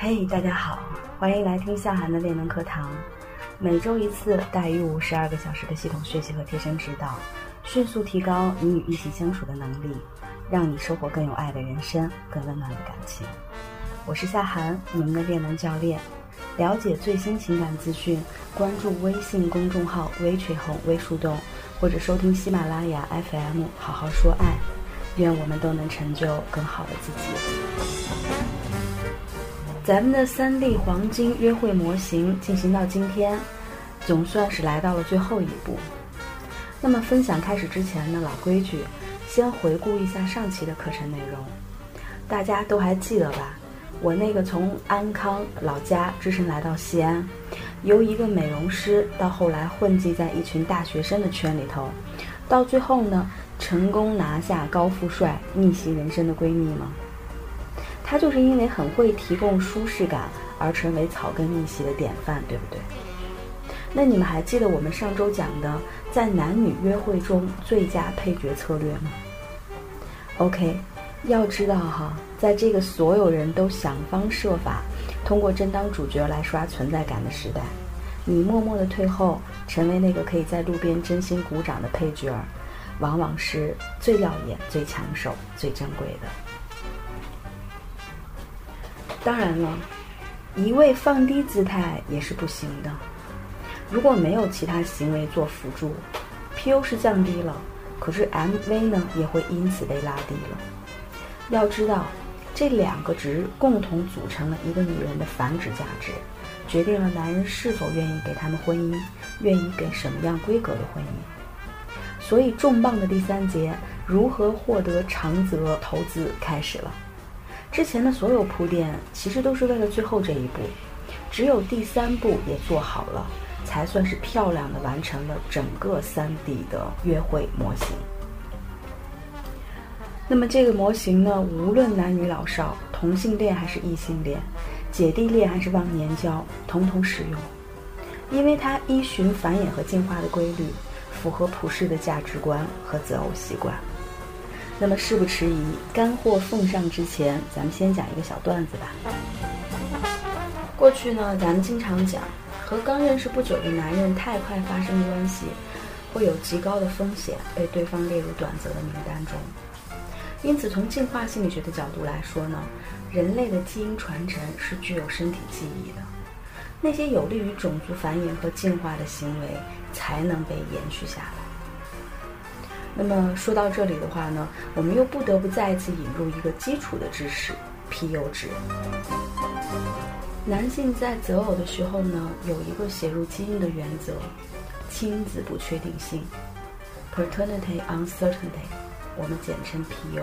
嘿，大家好，欢迎来听夏涵的练能课堂。每周一次，大于五十二个小时的系统学习和贴身指导，迅速提高你与异性相处的能力，让你收获更有爱的人生，更温暖的感情。我是夏涵，你们的练能教练。了解最新情感资讯，关注微信公众号“微吹红微树洞”，或者收听喜马拉雅 FM“ 好好说爱”。愿我们都能成就更好的自己。咱们的三 D 黄金约会模型进行到今天，总算是来到了最后一步。那么分享开始之前呢，老规矩，先回顾一下上期的课程内容，大家都还记得吧？我那个从安康老家只身来到西安，由一个美容师到后来混迹在一群大学生的圈里头，到最后呢，成功拿下高富帅逆袭人生的闺蜜吗？他就是因为很会提供舒适感而成为草根逆袭的典范，对不对？那你们还记得我们上周讲的在男女约会中最佳配角策略吗？OK。要知道哈，在这个所有人都想方设法通过真当主角来刷存在感的时代，你默默的退后，成为那个可以在路边真心鼓掌的配角儿，往往是最耀眼、最抢手、最珍贵的。当然了，一味放低姿态也是不行的。如果没有其他行为做辅助，PU 是降低了，可是 MV 呢也会因此被拉低了。要知道，这两个值共同组成了一个女人的繁殖价值，决定了男人是否愿意给他们婚姻，愿意给什么样规格的婚姻。所以，重磅的第三节如何获得长泽投资开始了。之前的所有铺垫其实都是为了最后这一步，只有第三步也做好了，才算是漂亮的完成了整个三 D 的约会模型。那么这个模型呢，无论男女老少、同性恋还是异性恋、姐弟恋还是忘年交，统统使用，因为它依循繁衍和进化的规律，符合普世的价值观和择偶习惯。那么事不迟疑，干货奉上之前，咱们先讲一个小段子吧。过去呢，咱们经常讲，和刚认识不久的男人太快发生关系，会有极高的风险被对方列入短则的名单中。因此，从进化心理学的角度来说呢，人类的基因传承是具有身体记忆的，那些有利于种族繁衍和进化的行为才能被延续下来。那么说到这里的话呢，我们又不得不再一次引入一个基础的知识 ——PU 值。男性在择偶的时候呢，有一个写入基因的原则：亲子不确定性 （Paternity Uncertainty）。我们简称 PU。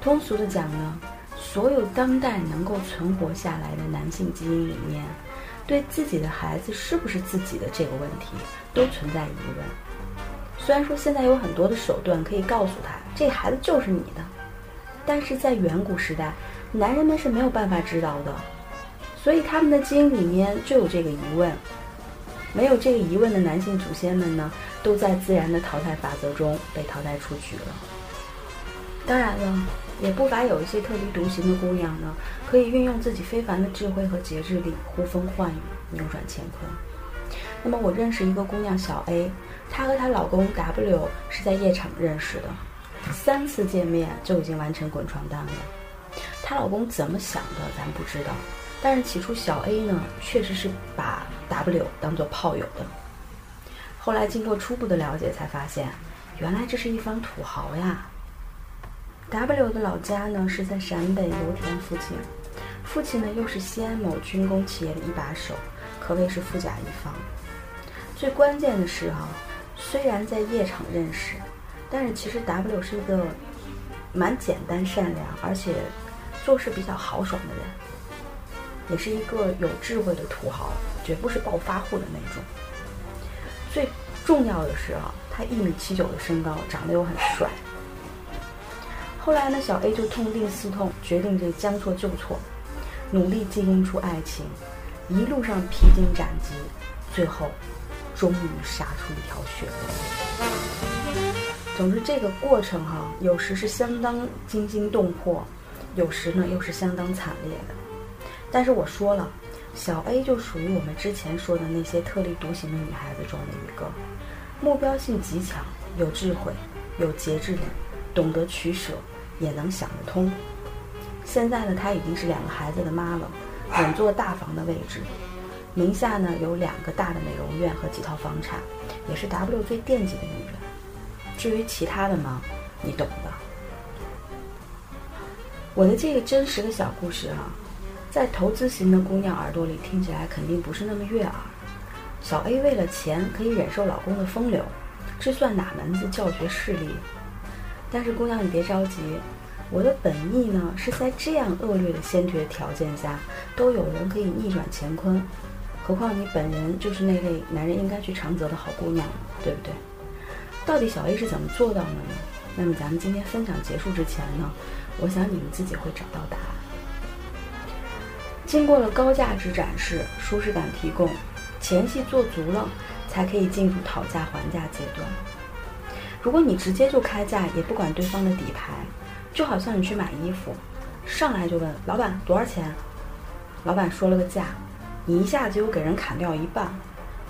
通俗的讲呢，所有当代能够存活下来的男性基因里面，对自己的孩子是不是自己的这个问题，都存在疑问。虽然说现在有很多的手段可以告诉他，这孩子就是你的，但是在远古时代，男人们是没有办法知道的，所以他们的基因里面就有这个疑问。没有这个疑问的男性祖先们呢，都在自然的淘汰法则中被淘汰出局了。当然了，也不乏有一些特立独行的姑娘呢，可以运用自己非凡的智慧和节制力，呼风唤雨，扭转乾坤。那么，我认识一个姑娘小 A，她和她老公 W 是在夜场认识的，三次见面就已经完成滚床单了。她老公怎么想的，咱不知道。但是起初小 A 呢，确实是把 W 当做炮友的。后来经过初步的了解，才发现，原来这是一方土豪呀。W 的老家呢是在陕北油田附近，父亲呢又是西安某军工企业的一把手，可谓是富甲一方。最关键的是哈，虽然在夜场认识，但是其实 W 是一个蛮简单善良，而且做事比较豪爽的人。也是一个有智慧的土豪，绝不是暴发户的那种。最重要的是啊，他一米七九的身高，长得又很帅。后来呢，小 A 就痛定思痛，决定这将错就错，努力经营出爱情，一路上披荆斩棘，最后终于杀出一条血路。总之，这个过程哈，有时是相当惊心动魄，有时呢又是相当惨烈的。但是我说了，小 A 就属于我们之前说的那些特立独行的女孩子中的一个，目标性极强，有智慧，有节制力，懂得取舍，也能想得通。现在呢，她已经是两个孩子的妈了，稳坐大房的位置，名下呢有两个大的美容院和几套房产，也是 W 最惦记的女人。至于其他的嘛，你懂的。我的这个真实的小故事啊，在投资型的姑娘耳朵里听起来肯定不是那么悦耳。小 A 为了钱可以忍受老公的风流，这算哪门子教学势力？但是姑娘你别着急，我的本意呢是在这样恶劣的先决条件下，都有人可以逆转乾坤，何况你本人就是那类男人应该去长泽的好姑娘，对不对？到底小 A 是怎么做到的呢？那么咱们今天分享结束之前呢？我想你们自己会找到答案。经过了高价值展示、舒适感提供、前戏做足了，才可以进入讨价还价阶段。如果你直接就开价，也不管对方的底牌，就好像你去买衣服，上来就问老板多少钱，老板说了个价，你一下子又给人砍掉一半，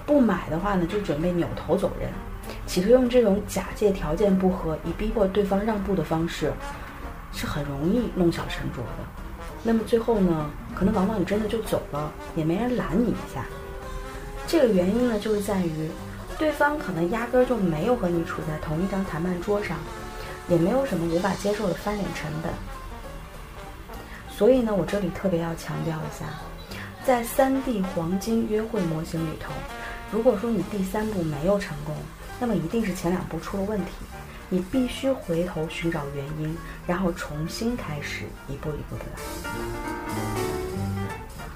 不买的话呢，就准备扭头走人，企图用这种假借条件不合，以逼迫对方让步的方式。是很容易弄巧成拙的，那么最后呢，可能往往你真的就走了，也没人拦你一下。这个原因呢，就是在于对方可能压根儿就没有和你处在同一张谈判桌上，也没有什么无法接受的翻脸成本。所以呢，我这里特别要强调一下，在三 D 黄金约会模型里头，如果说你第三步没有成功，那么一定是前两步出了问题。你必须回头寻找原因，然后重新开始，一步一步的来。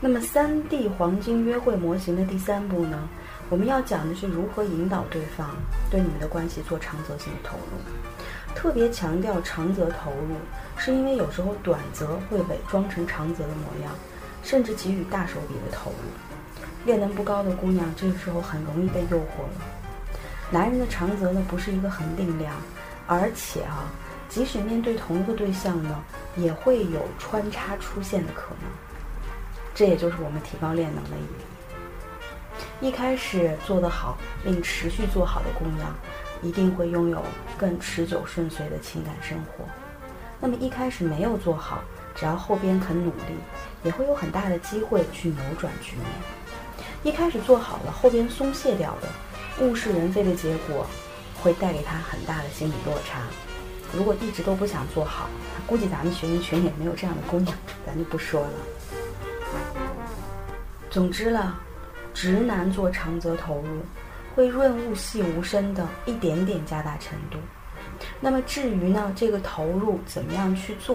那么，三 D 黄金约会模型的第三步呢？我们要讲的是如何引导对方对你们的关系做长则性的投入。特别强调长则投入，是因为有时候短则会伪装成长则的模样，甚至给予大手笔的投入。练能不高的姑娘，这个时候很容易被诱惑了。男人的长则呢，不是一个恒定量。而且啊，即使面对同一个对象呢，也会有穿插出现的可能。这也就是我们提高练能的意义。一开始做得好并持续做好的姑娘，一定会拥有更持久顺遂的情感生活。那么一开始没有做好，只要后边肯努力，也会有很大的机会去扭转局面。一开始做好了，后边松懈掉的，物是人非的结果。会带给他很大的心理落差。如果一直都不想做好，估计咱们学员群里没有这样的姑娘，咱就不说了。总之了，直男做长则投入，会润物细无声的一点点加大程度。那么至于呢，这个投入怎么样去做，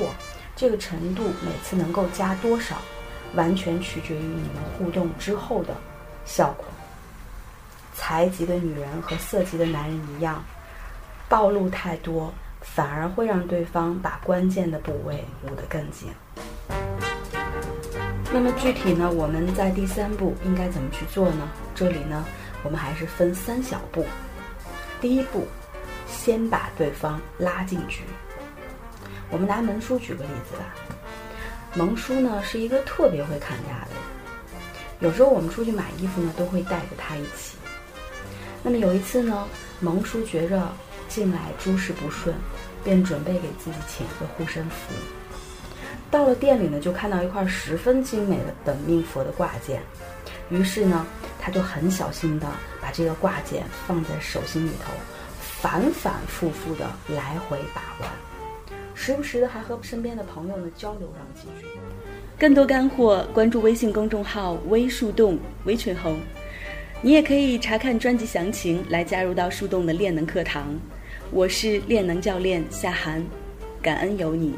这个程度每次能够加多少，完全取决于你们互动之后的效果。财级的女人和色级的男人一样，暴露太多，反而会让对方把关键的部位捂得更紧。那么具体呢，我们在第三步应该怎么去做呢？这里呢，我们还是分三小步。第一步，先把对方拉进局。我们拿萌叔举个例子吧。萌叔呢是一个特别会砍价的人，有时候我们出去买衣服呢，都会带着他一起。那么有一次呢，萌叔觉着近来诸事不顺，便准备给自己请一个护身符。到了店里呢，就看到一块十分精美的本命佛的挂件，于是呢，他就很小心的把这个挂件放在手心里头，反反复复的来回把玩，时不时的还和身边的朋友呢交流上几句。更多干货，关注微信公众号“微树洞微群红”。你也可以查看专辑详情来加入到树洞的练能课堂，我是练能教练夏涵，感恩有你。